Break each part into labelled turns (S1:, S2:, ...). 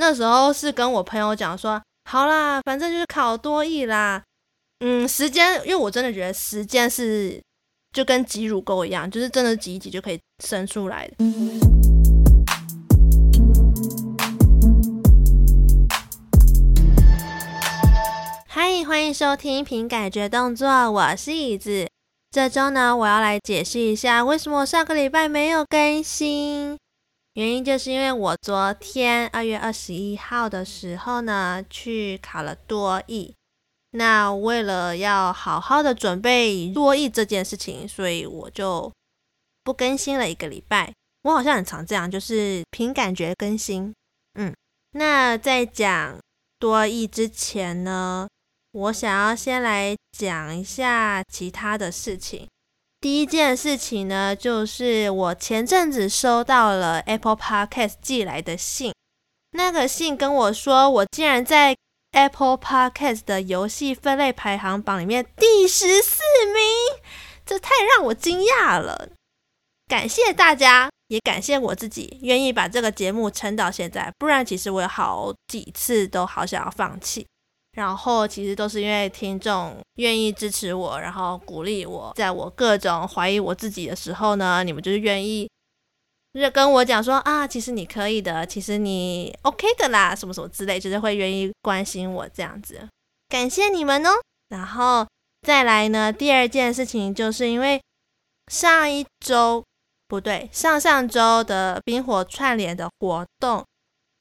S1: 那时候是跟我朋友讲说，好啦，反正就是考多益啦。嗯，时间，因为我真的觉得时间是就跟挤乳沟一样，就是真的挤一挤就可以生出来的。嗨，欢迎收听凭感觉动作，我是椅子。这周呢，我要来解释一下为什么我上个礼拜没有更新。原因就是因为我昨天二月二十一号的时候呢，去考了多益。那为了要好好的准备多益这件事情，所以我就不更新了一个礼拜。我好像很常这样，就是凭感觉更新。嗯，那在讲多益之前呢，我想要先来讲一下其他的事情。第一件事情呢，就是我前阵子收到了 Apple Podcast 寄来的信，那个信跟我说，我竟然在 Apple Podcast 的游戏分类排行榜里面第十四名，这太让我惊讶了。感谢大家，也感谢我自己，愿意把这个节目撑到现在，不然其实我有好几次都好想要放弃。然后其实都是因为听众愿意支持我，然后鼓励我，在我各种怀疑我自己的时候呢，你们就是愿意，就是跟我讲说啊，其实你可以的，其实你 OK 的啦，什么什么之类，就是会愿意关心我这样子，感谢你们哦。然后再来呢，第二件事情就是因为上一周不对，上上周的冰火串联的活动，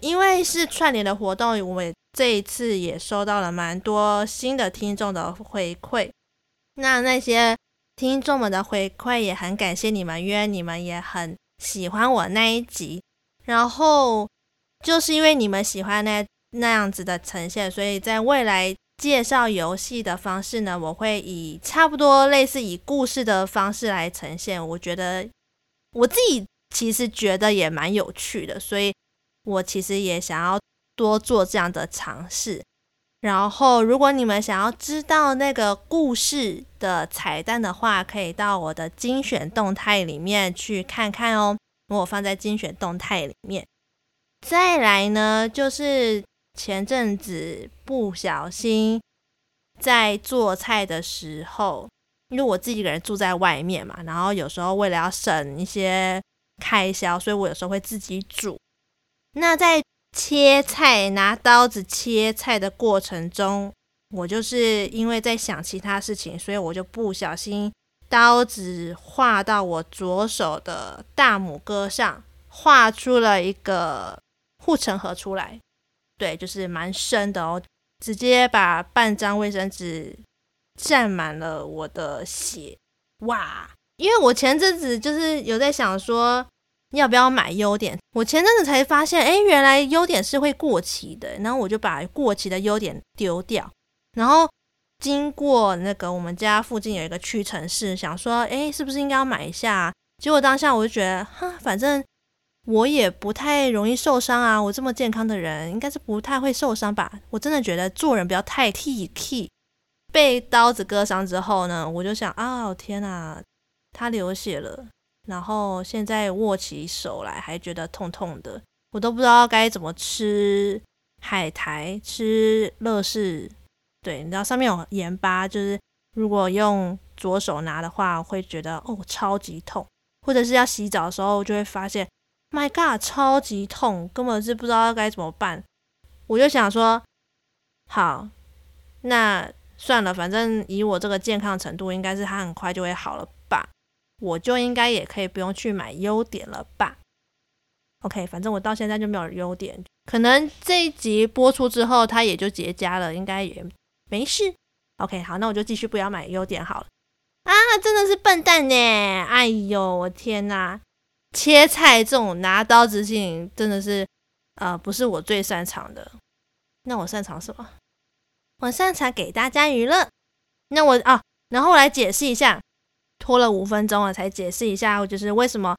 S1: 因为是串联的活动，我。这一次也收到了蛮多新的听众的回馈，那那些听众们的回馈也很感谢你们，因为你们也很喜欢我那一集，然后就是因为你们喜欢那那样子的呈现，所以在未来介绍游戏的方式呢，我会以差不多类似以故事的方式来呈现。我觉得我自己其实觉得也蛮有趣的，所以我其实也想要。多做这样的尝试，然后如果你们想要知道那个故事的彩蛋的话，可以到我的精选动态里面去看看哦。我放在精选动态里面。再来呢，就是前阵子不小心在做菜的时候，因为我自己一个人住在外面嘛，然后有时候为了要省一些开销，所以我有时候会自己煮。那在切菜，拿刀子切菜的过程中，我就是因为在想其他事情，所以我就不小心刀子划到我左手的大拇哥上，画出了一个护城河出来。对，就是蛮深的哦，直接把半张卫生纸沾满了我的血。哇！因为我前阵子就是有在想说。要不要买优点？我前阵子才发现，哎，原来优点是会过期的。然后我就把过期的优点丢掉。然后经过那个我们家附近有一个屈臣氏，想说，哎，是不是应该要买一下？结果当下我就觉得，哈，反正我也不太容易受伤啊。我这么健康的人，应该是不太会受伤吧？我真的觉得做人不要太铁齿。被刀子割伤之后呢，我就想，啊，天哪，他流血了。然后现在握起手来还觉得痛痛的，我都不知道该怎么吃海苔，吃乐事。对，你知道上面有盐巴，就是如果用左手拿的话，会觉得哦超级痛，或者是要洗澡的时候就会发现，My God，超级痛，根本是不知道该怎么办。我就想说，好，那算了，反正以我这个健康程度，应该是它很快就会好了。我就应该也可以不用去买优点了吧？OK，反正我到现在就没有优点，可能这一集播出之后它也就结痂了，应该也没事。OK，好，那我就继续不要买优点好了。啊，真的是笨蛋呢！哎呦，我天哪！切菜这种拿刀子事情真的是呃不是我最擅长的。那我擅长什么？我擅长给大家娱乐。那我啊，然后我来解释一下。拖了五分钟了，才解释一下，就是为什么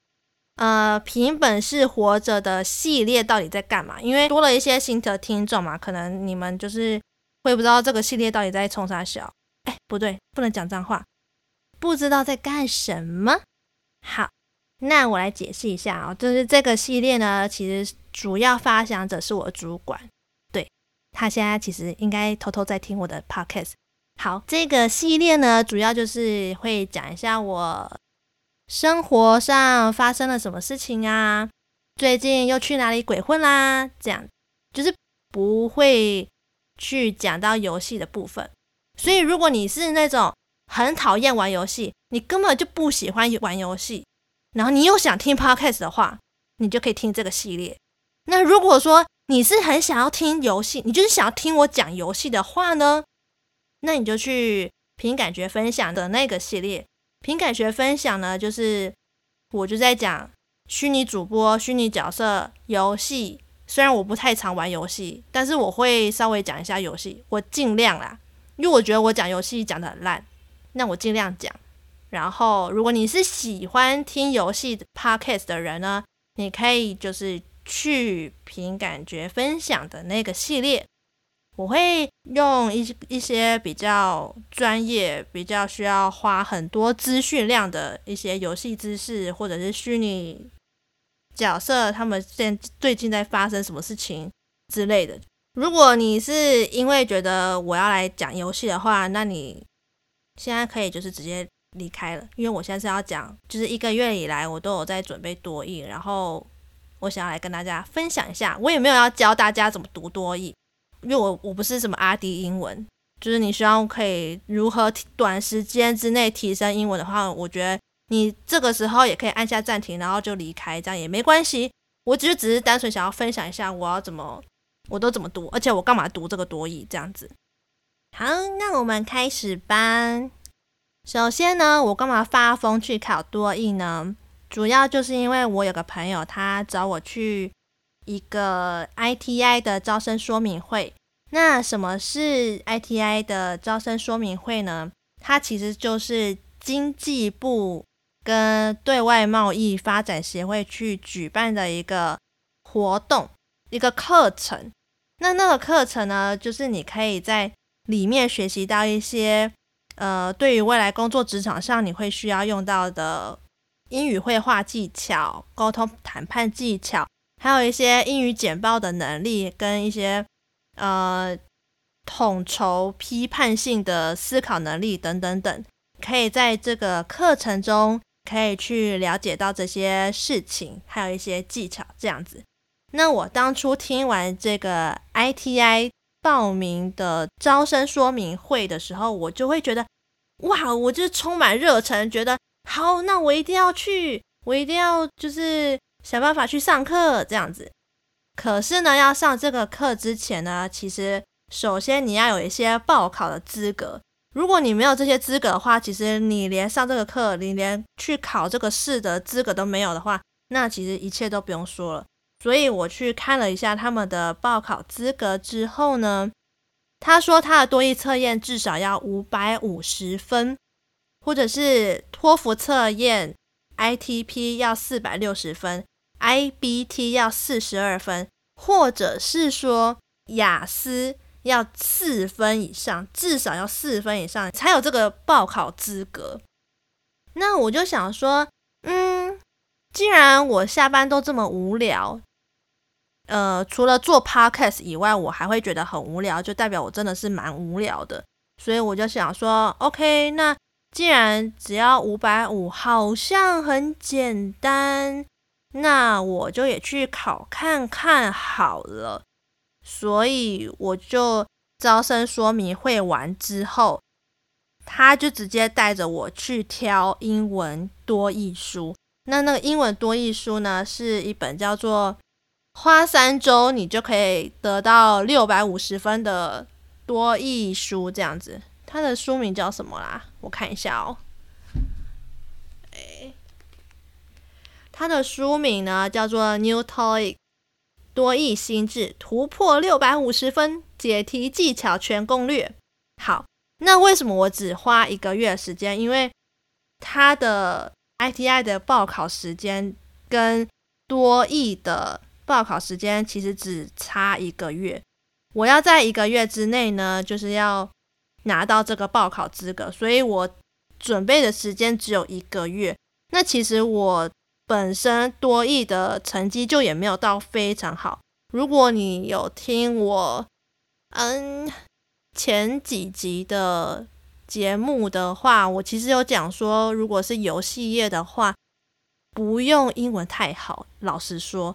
S1: 呃，凭本事活着的系列到底在干嘛？因为多了一些新的听众嘛，可能你们就是会不知道这个系列到底在冲啥小。哎，不对，不能讲脏话，不知道在干什么。好，那我来解释一下啊、哦，就是这个系列呢，其实主要发想者是我主管，对，他现在其实应该偷偷在听我的 podcast。好，这个系列呢，主要就是会讲一下我生活上发生了什么事情啊，最近又去哪里鬼混啦，这样就是不会去讲到游戏的部分。所以，如果你是那种很讨厌玩游戏，你根本就不喜欢玩游戏，然后你又想听 podcast 的话，你就可以听这个系列。那如果说你是很想要听游戏，你就是想要听我讲游戏的话呢，那你就去凭感觉分享的那个系列。凭感觉分享呢，就是我就在讲虚拟主播、虚拟角色、游戏。虽然我不太常玩游戏，但是我会稍微讲一下游戏，我尽量啦。因为我觉得我讲游戏讲得很烂，那我尽量讲。然后，如果你是喜欢听游戏 podcast 的人呢，你可以就是去凭感觉分享的那个系列。我会用一一些比较专业、比较需要花很多资讯量的一些游戏知识，或者是虚拟角色，他们现最近在发生什么事情之类的。如果你是因为觉得我要来讲游戏的话，那你现在可以就是直接离开了，因为我现在是要讲，就是一个月以来我都有在准备多益，然后我想要来跟大家分享一下，我也没有要教大家怎么读多益。因为我我不是什么阿迪英文，就是你希望可以如何短时间之内提升英文的话，我觉得你这个时候也可以按下暂停，然后就离开，这样也没关系。我只是只是单纯想要分享一下我要怎么，我都怎么读，而且我干嘛读这个多益这样子。好，那我们开始吧。首先呢，我干嘛发疯去考多益呢？主要就是因为我有个朋友，他找我去。一个 ITI 的招生说明会，那什么是 ITI 的招生说明会呢？它其实就是经济部跟对外贸易发展协会去举办的一个活动，一个课程。那那个课程呢，就是你可以在里面学习到一些，呃，对于未来工作职场上你会需要用到的英语会话技巧、沟通谈判技巧。还有一些英语简报的能力，跟一些呃统筹批判性的思考能力等等等，可以在这个课程中可以去了解到这些事情，还有一些技巧这样子。那我当初听完这个 ITI 报名的招生说明会的时候，我就会觉得哇，我就充满热忱，觉得好，那我一定要去，我一定要就是。想办法去上课这样子，可是呢，要上这个课之前呢，其实首先你要有一些报考的资格。如果你没有这些资格的话，其实你连上这个课，你连去考这个试的资格都没有的话，那其实一切都不用说了。所以我去看了一下他们的报考资格之后呢，他说他的多益测验至少要五百五十分，或者是托福测验 ITP 要四百六十分。IBT 要四十二分，或者是说雅思要四分以上，至少要四分以上才有这个报考资格。那我就想说，嗯，既然我下班都这么无聊，呃，除了做 podcast 以外，我还会觉得很无聊，就代表我真的是蛮无聊的。所以我就想说，OK，那既然只要五百五，好像很简单。那我就也去考看看好了，所以我就招生说明会完之后，他就直接带着我去挑英文多译书。那那个英文多译书呢，是一本叫做《花三周你就可以得到六百五十分的多译书》这样子。它的书名叫什么啦？我看一下哦。它的书名呢，叫做《New TOEIC 多益新智突破六百五十分解题技巧全攻略》。好，那为什么我只花一个月时间？因为它的 ITI 的报考时间跟多益的报考时间其实只差一个月。我要在一个月之内呢，就是要拿到这个报考资格，所以我准备的时间只有一个月。那其实我。本身多益的成绩就也没有到非常好。如果你有听我嗯前几集的节目的话，我其实有讲说，如果是游戏业的话，不用英文太好。老实说，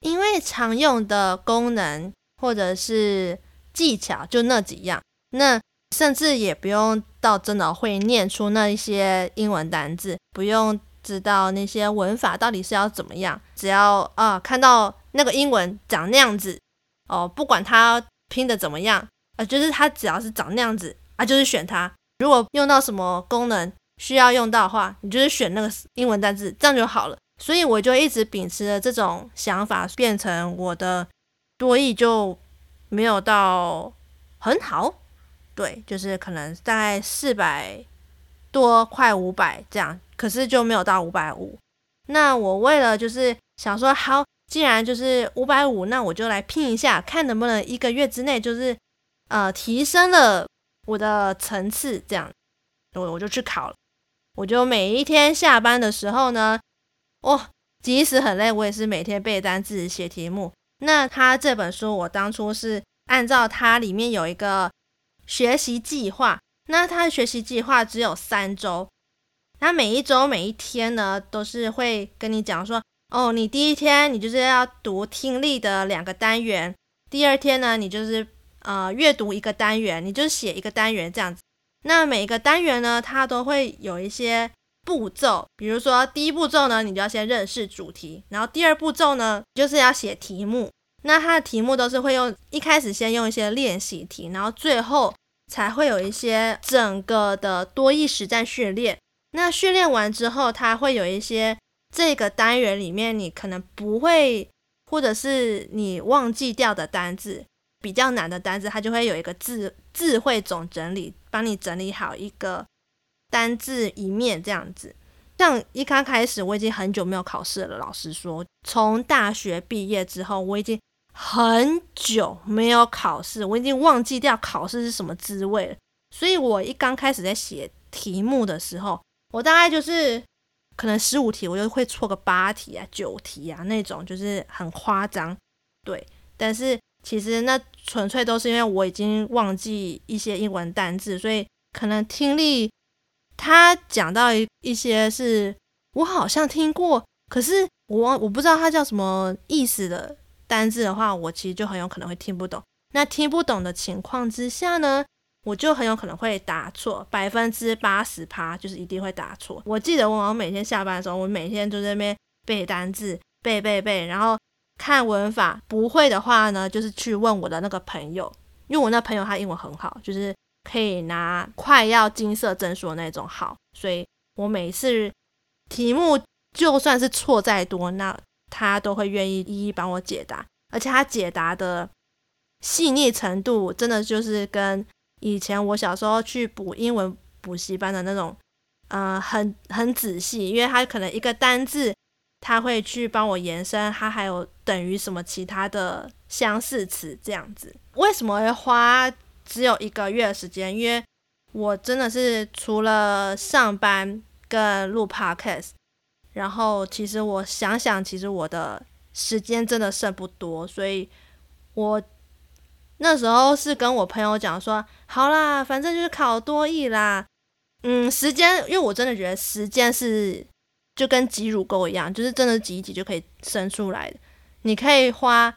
S1: 因为常用的功能或者是技巧就那几样，那甚至也不用到真的会念出那一些英文单字，不用知道那些文法到底是要怎么样，只要啊看到那个英文长那样子哦，不管它拼的怎么样啊，就是它只要是长那样子啊，就是选它。如果用到什么功能需要用到的话，你就是选那个英文单字，这样就好了。所以我就一直秉持着这种想法，变成我的多义就没有到很好，对，就是可能大概四百多，快五百这样，可是就没有到五百五。那我为了就是想说，好，既然就是五百五，那我就来拼一下，看能不能一个月之内就是呃提升了。我的层次这样，我我就去考了。我就每一天下班的时候呢，哦，即使很累，我也是每天背单词、写题目。那他这本书，我当初是按照它里面有一个学习计划。那他的学习计划只有三周，那每一周每一天呢，都是会跟你讲说，哦，你第一天你就是要读听力的两个单元，第二天呢，你就是。呃，阅读一个单元，你就写一个单元这样子。那每一个单元呢，它都会有一些步骤。比如说，第一步骤呢，你就要先认识主题，然后第二步骤呢，就是要写题目。那它的题目都是会用一开始先用一些练习题，然后最后才会有一些整个的多义实战训练。那训练完之后，它会有一些这个单元里面你可能不会，或者是你忘记掉的单字。比较难的单字，它就会有一个智智慧总整理，帮你整理好一个单字一面这样子。像一刚开始，我已经很久没有考试了。老实说，从大学毕业之后，我已经很久没有考试，我已经忘记掉考试是什么滋味了。所以我一刚开始在写题目的时候，我大概就是可能十五题，我就会错个八题啊、九题啊那种，就是很夸张。对，但是。其实那纯粹都是因为我已经忘记一些英文单字，所以可能听力他讲到一一些是我好像听过，可是我我不知道它叫什么意思的单字的话，我其实就很有可能会听不懂。那听不懂的情况之下呢，我就很有可能会答错，百分之八十趴就是一定会答错。我记得我每天下班的时候，我每天就在那边背单字，背背背，然后。看文法不会的话呢，就是去问我的那个朋友，因为我那朋友他英文很好，就是可以拿快要金色证书的那种好，所以我每次题目就算是错再多，那他都会愿意一一帮我解答，而且他解答的细腻程度真的就是跟以前我小时候去补英文补习班的那种，嗯、呃，很很仔细，因为他可能一个单字。他会去帮我延伸，他还有等于什么其他的相似词这样子。为什么会花只有一个月的时间？因为我真的是除了上班跟录 podcast，然后其实我想想，其实我的时间真的剩不多，所以我那时候是跟我朋友讲说，好啦，反正就是考多益啦。嗯，时间，因为我真的觉得时间是。就跟挤乳沟一样，就是真的挤一挤就可以生出来的。你可以花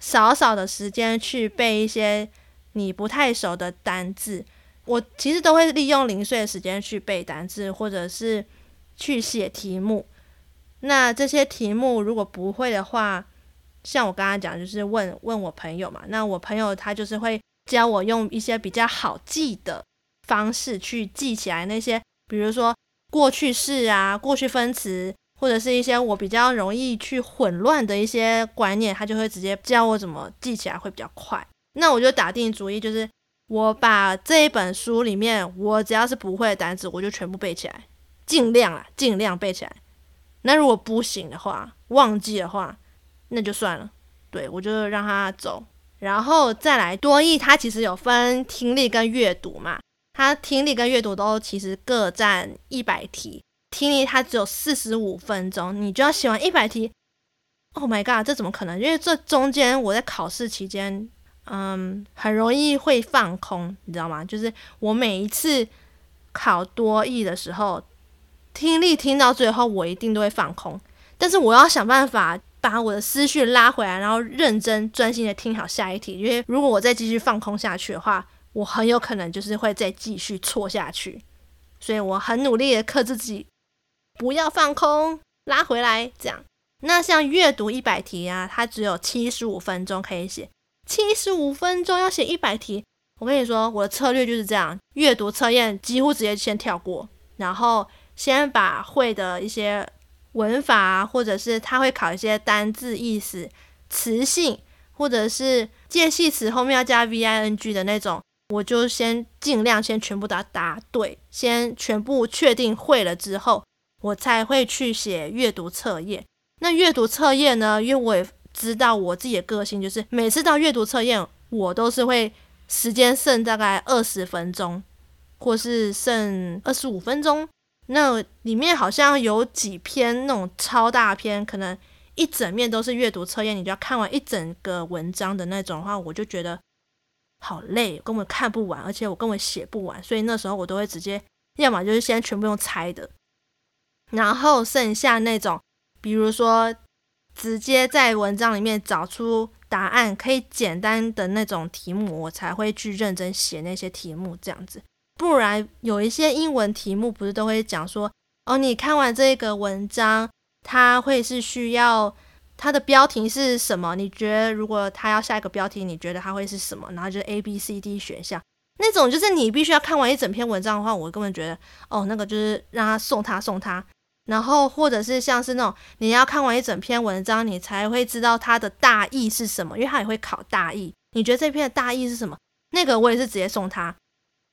S1: 少少的时间去背一些你不太熟的单字。我其实都会利用零碎的时间去背单字，或者是去写题目。那这些题目如果不会的话，像我刚刚讲，就是问问我朋友嘛。那我朋友他就是会教我用一些比较好记的方式去记起来那些，比如说。过去式啊，过去分词，或者是一些我比较容易去混乱的一些观念，他就会直接教我怎么记起来会比较快。那我就打定主意，就是我把这一本书里面我只要是不会的单词，我就全部背起来，尽量啊，尽量背起来。那如果不行的话，忘记的话，那就算了。对，我就让他走，然后再来多益，它其实有分听力跟阅读嘛。它听力跟阅读都其实各占一百题，听力它只有四十五分钟，你就要写完一百题。Oh my god，这怎么可能？因为这中间我在考试期间，嗯，很容易会放空，你知道吗？就是我每一次考多益的时候，听力听到最后，我一定都会放空。但是我要想办法把我的思绪拉回来，然后认真专心的听好下一题。因为如果我再继续放空下去的话，我很有可能就是会再继续错下去。所以我很努力的克制自己，不要放空，拉回来，这样。那像阅读一百题啊，它只有七十五分钟可以写，七十五分钟要写一百题。我跟你说，我的策略就是这样：阅读测验几乎直接先跳过，然后先把会的一些文法啊，或者是他会考一些单字意思、词性，或者是介系词后面要加 VING 的那种，我就先尽量先全部都答对，先全部确定会了之后，我才会去写阅读测验。那阅读测验呢？因为我也知道我自己的个性，就是每次到阅读测验，我都是会时间剩大概二十分钟，或是剩二十五分钟。那里面好像有几篇那种超大篇，可能一整面都是阅读测验，你就要看完一整个文章的那种话，我就觉得好累，根本看不完，而且我根本写不完。所以那时候我都会直接，要么就是先全部用猜的，然后剩下那种。比如说，直接在文章里面找出答案，可以简单的那种题目，我才会去认真写那些题目，这样子。不然有一些英文题目，不是都会讲说，哦，你看完这个文章，它会是需要它的标题是什么？你觉得如果它要下一个标题，你觉得它会是什么？然后就是 A、B、C、D 选项，那种就是你必须要看完一整篇文章的话，我根本觉得，哦，那个就是让他送他送他。然后，或者是像是那种你要看完一整篇文章，你才会知道它的大意是什么，因为它也会考大意。你觉得这篇的大意是什么？那个我也是直接送他。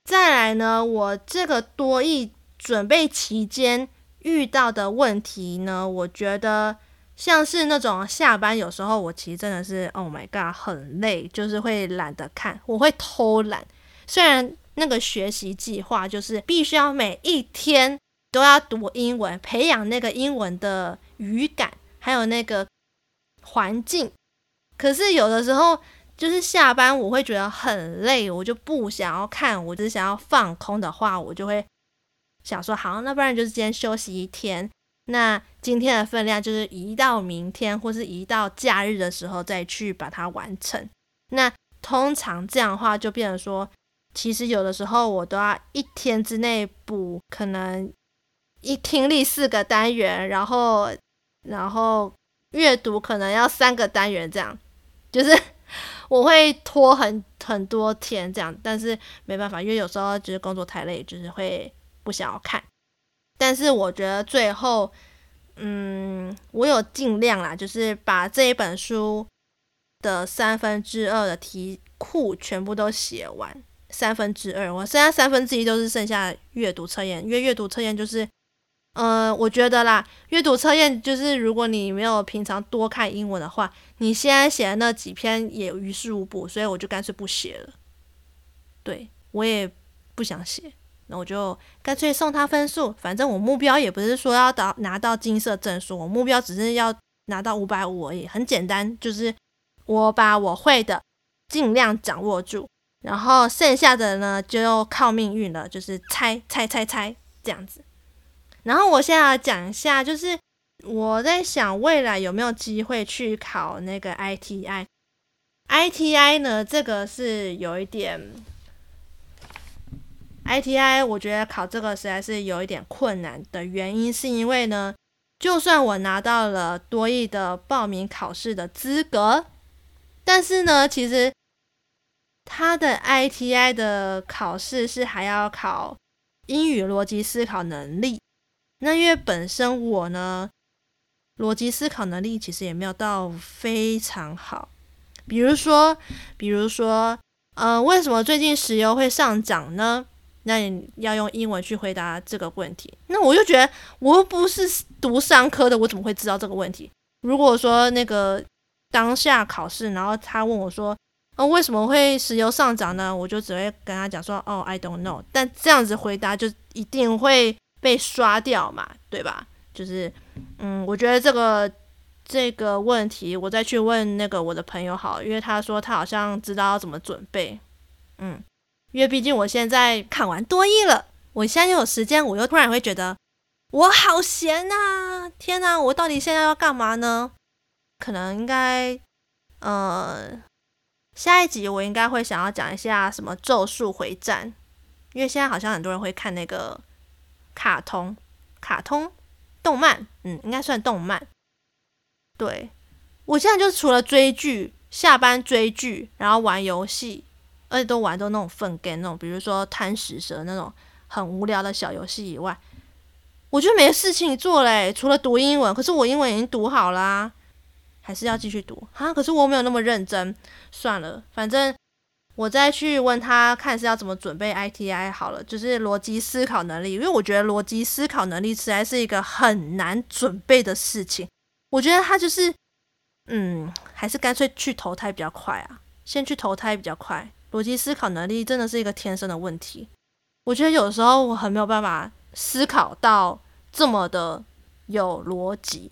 S1: 再来呢，我这个多益准备期间遇到的问题呢，我觉得像是那种下班有时候我其实真的是，Oh my god，很累，就是会懒得看，我会偷懒。虽然那个学习计划就是必须要每一天。都要读英文，培养那个英文的语感，还有那个环境。可是有的时候，就是下班我会觉得很累，我就不想要看，我只想要放空的话，我就会想说，好，那不然就是今天休息一天。那今天的分量就是移到明天，或是移到假日的时候再去把它完成。那通常这样的话，就变成说，其实有的时候我都要一天之内补，可能。一听力四个单元，然后然后阅读可能要三个单元，这样就是我会拖很很多天这样，但是没办法，因为有时候就是工作太累，就是会不想要看。但是我觉得最后，嗯，我有尽量啦，就是把这一本书的三分之二的题库全部都写完，三分之二，我剩下三分之一都是剩下阅读测验，因为阅读测验就是。呃，我觉得啦，阅读测验就是如果你没有平常多看英文的话，你现在写的那几篇也于事无补，所以我就干脆不写了。对，我也不想写，那我就干脆送他分数。反正我目标也不是说要到拿到金色证书，我目标只是要拿到五百五而已，很简单，就是我把我会的尽量掌握住，然后剩下的呢就靠命运了，就是猜猜猜猜这样子。然后我现在要讲一下，就是我在想未来有没有机会去考那个 ITI。ITI 呢，这个是有一点，ITI 我觉得考这个实在是有一点困难的原因，是因为呢，就算我拿到了多益的报名考试的资格，但是呢，其实它的 ITI 的考试是还要考英语逻辑思考能力。那因为本身我呢，逻辑思考能力其实也没有到非常好。比如说，比如说，呃，为什么最近石油会上涨呢？那你要用英文去回答这个问题。那我就觉得，我又不是读商科的，我怎么会知道这个问题？如果说那个当下考试，然后他问我说，呃，为什么会石油上涨呢？我就只会跟他讲说，哦，I don't know。但这样子回答就一定会。被刷掉嘛，对吧？就是，嗯，我觉得这个这个问题，我再去问那个我的朋友好，因为他说他好像知道要怎么准备，嗯，因为毕竟我现在考完多益了，我现在又有时间，我又突然会觉得我好闲呐，天呐，我到底现在要干嘛呢？可能应该，呃，下一集我应该会想要讲一下什么《咒术回战》，因为现在好像很多人会看那个卡通，卡通。动漫，嗯，应该算动漫。对，我现在就除了追剧，下班追剧，然后玩游戏，而且都玩都那种粪 game 那种，比如说贪食蛇那种很无聊的小游戏以外，我就没事情做嘞，除了读英文。可是我英文已经读好啦，还是要继续读哈？可是我没有那么认真，算了，反正。我再去问他看是要怎么准备 ITI 好了，就是逻辑思考能力，因为我觉得逻辑思考能力实在是一个很难准备的事情。我觉得他就是，嗯，还是干脆去投胎比较快啊，先去投胎比较快。逻辑思考能力真的是一个天生的问题。我觉得有时候我很没有办法思考到这么的有逻辑。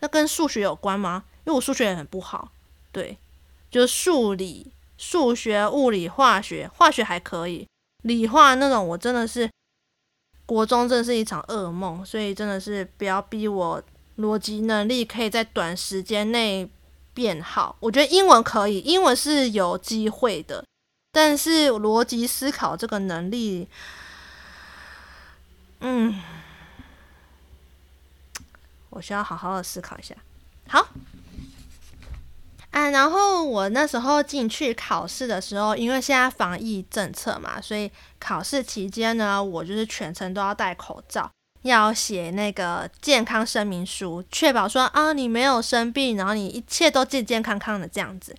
S1: 那跟数学有关吗？因为我数学也很不好，对，就是数理。数学、物理、化学，化学还可以，理化那种我真的是国中真是一场噩梦，所以真的是不要逼我逻辑能力可以在短时间内变好。我觉得英文可以，英文是有机会的，但是逻辑思考这个能力，嗯，我需要好好的思考一下。好。啊，然后我那时候进去考试的时候，因为现在防疫政策嘛，所以考试期间呢，我就是全程都要戴口罩，要写那个健康声明书，确保说啊你没有生病，然后你一切都健健康康的这样子。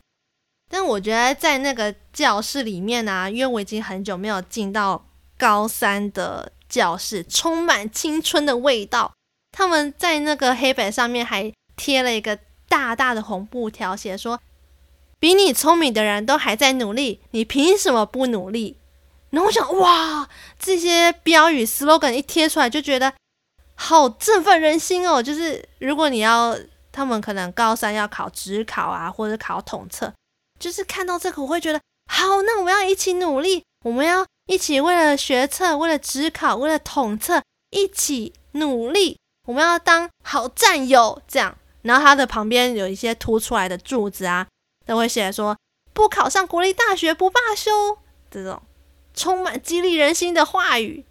S1: 但我觉得在那个教室里面呢、啊，因为我已经很久没有进到高三的教室，充满青春的味道。他们在那个黑板上面还贴了一个。大大的红布条写说：“比你聪明的人都还在努力，你凭什么不努力？”然后我想，哇，这些标语 slogan 一贴出来，就觉得好振奋人心哦。就是如果你要，他们可能高三要考职考啊，或者考统测，就是看到这个，我会觉得好，那我们要一起努力，我们要一起为了学测，为了职考，为了统测，一起努力，我们要当好战友，这样。然后它的旁边有一些凸出来的柱子啊，都会写说“不考上国立大学不罢休”这种充满激励人心的话语，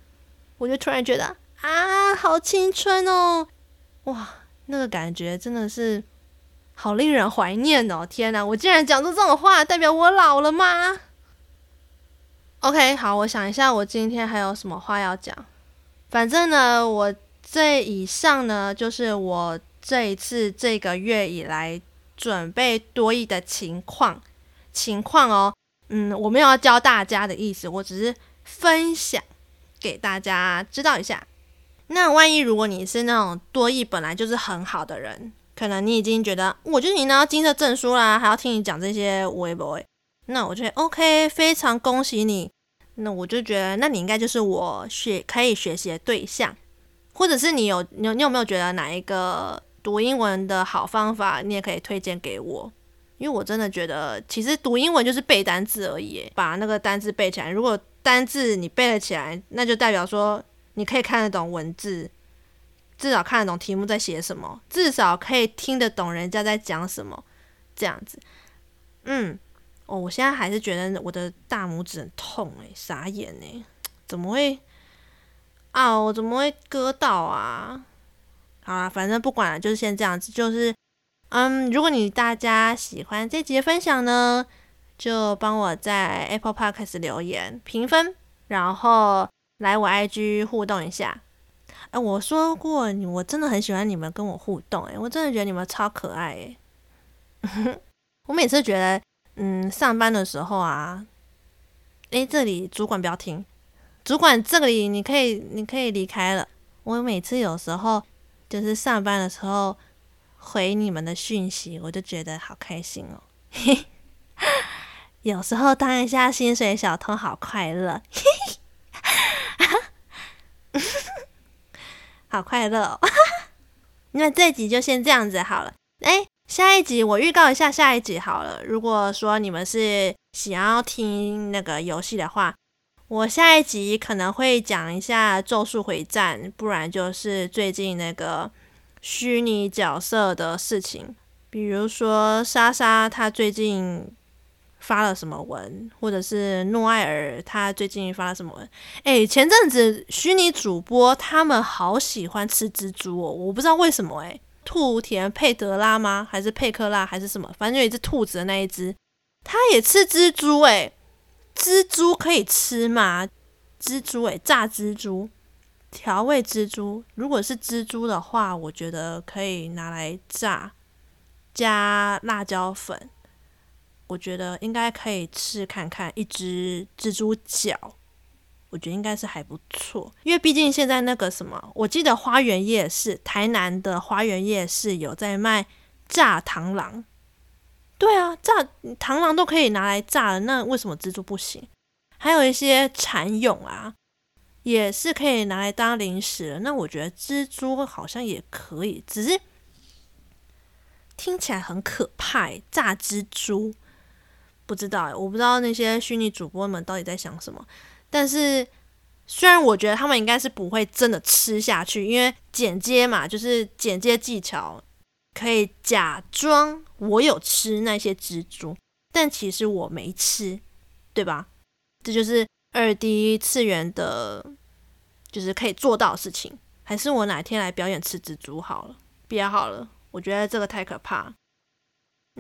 S1: 我就突然觉得啊，好青春哦！哇，那个感觉真的是好令人怀念哦！天哪，我竟然讲出这种话，代表我老了吗？OK，好，我想一下，我今天还有什么话要讲？反正呢，我这以上呢，就是我。这一次这个月以来准备多益的情况情况哦，嗯，我没有要教大家的意思，我只是分享给大家知道一下。那万一如果你是那种多益本来就是很好的人，可能你已经觉得，我觉得你拿到金色证书啦，还要听你讲这些微博，那我觉得 OK，非常恭喜你。那我就觉得，那你应该就是我学可以学习的对象，或者是你有你有你有没有觉得哪一个？读英文的好方法，你也可以推荐给我，因为我真的觉得，其实读英文就是背单字而已，把那个单字背起来。如果单字你背了起来，那就代表说你可以看得懂文字，至少看得懂题目在写什么，至少可以听得懂人家在讲什么，这样子。嗯，哦，我现在还是觉得我的大拇指很痛诶，傻眼诶，怎么会啊？我怎么会割到啊？好啦，反正不管了，就是先这样子。就是，嗯，如果你大家喜欢这集的分享呢，就帮我在 Apple Podcast 留言评分，然后来我 IG 互动一下。哎、我说过，我真的很喜欢你们跟我互动、欸，哎，我真的觉得你们超可爱、欸，哎。我每次觉得，嗯，上班的时候啊，哎、这里主管不要听，主管这里你可以，你可以离开了。我每次有时候。就是上班的时候回你们的讯息，我就觉得好开心哦。有时候当一下薪水小偷好快乐。好快乐哦。那这集就先这样子好了。哎，下一集我预告一下，下一集好了。如果说你们是想要听那个游戏的话，我下一集可能会讲一下《咒术回战》，不然就是最近那个虚拟角色的事情，比如说莎莎她最近。发了什么文，或者是诺艾尔他最近发了什么文？哎，前阵子虚拟主播他们好喜欢吃蜘蛛哦，我不知道为什么哎。兔田佩德拉吗？还是佩克拉？还是什么？反正有一只兔子的那一只，他也吃蜘蛛哎。蜘蛛可以吃吗？蜘蛛诶，炸蜘蛛，调味蜘蛛。如果是蜘蛛的话，我觉得可以拿来炸，加辣椒粉。我觉得应该可以试看看一只蜘蛛脚，我觉得应该是还不错，因为毕竟现在那个什么，我记得花园夜市，台南的花园夜市有在卖炸螳螂。对啊，炸螳螂都可以拿来炸了，那为什么蜘蛛不行？还有一些蚕蛹啊，也是可以拿来当零食。那我觉得蜘蛛好像也可以，只是听起来很可怕，炸蜘蛛。不知道，我不知道那些虚拟主播们到底在想什么。但是，虽然我觉得他们应该是不会真的吃下去，因为剪接嘛，就是剪接技巧可以假装我有吃那些蜘蛛，但其实我没吃，对吧？这就是二 D 次元的，就是可以做到的事情。还是我哪天来表演吃蜘蛛好了，别好了，我觉得这个太可怕。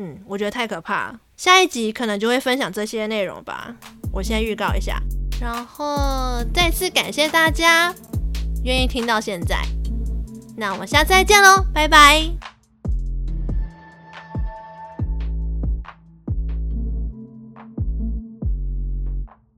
S1: 嗯，我觉得太可怕。下一集可能就会分享这些内容吧。我先预告一下，然后再次感谢大家愿意听到现在。那我们下次再见喽，拜拜。